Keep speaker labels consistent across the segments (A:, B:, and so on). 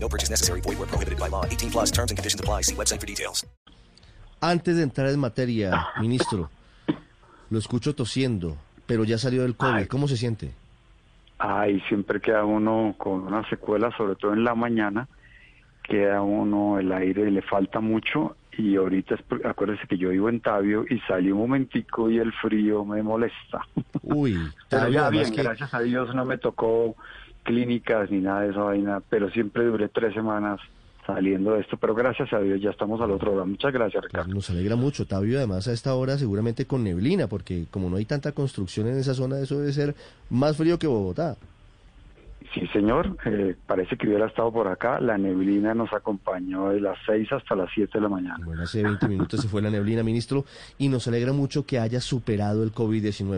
A: No purchase necessary. Void where prohibited by law. 18 plus terms and conditions apply. See website for details.
B: Antes de entrar en materia, ministro, lo escucho tosiendo, pero ya salió del COVID.
C: Ay.
B: ¿Cómo se siente?
C: Ay, siempre queda uno con una secuela, sobre todo en la mañana, queda uno el aire, le falta mucho y ahorita, es acuérdese que yo vivo en Tabio y salí un momentico y el frío me molesta.
B: Uy,
C: Pero
B: Tabio,
C: ya
B: además
C: bien,
B: que-
C: gracias a Dios no me tocó clínicas ni nada de esa vaina, pero siempre duré tres semanas saliendo de esto, pero gracias a Dios ya estamos al otro lado. Muchas gracias, Ricardo.
B: Nos alegra mucho, Tabio, además a esta hora seguramente con neblina, porque como no hay tanta construcción en esa zona, eso debe ser más frío que Bogotá.
C: Sí, señor, eh, parece que hubiera estado por acá. La neblina nos acompañó de las 6 hasta las 7 de la mañana.
B: Bueno, hace 20 minutos se fue la neblina, ministro, y nos alegra mucho que haya superado el COVID-19.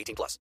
A: 18 plus.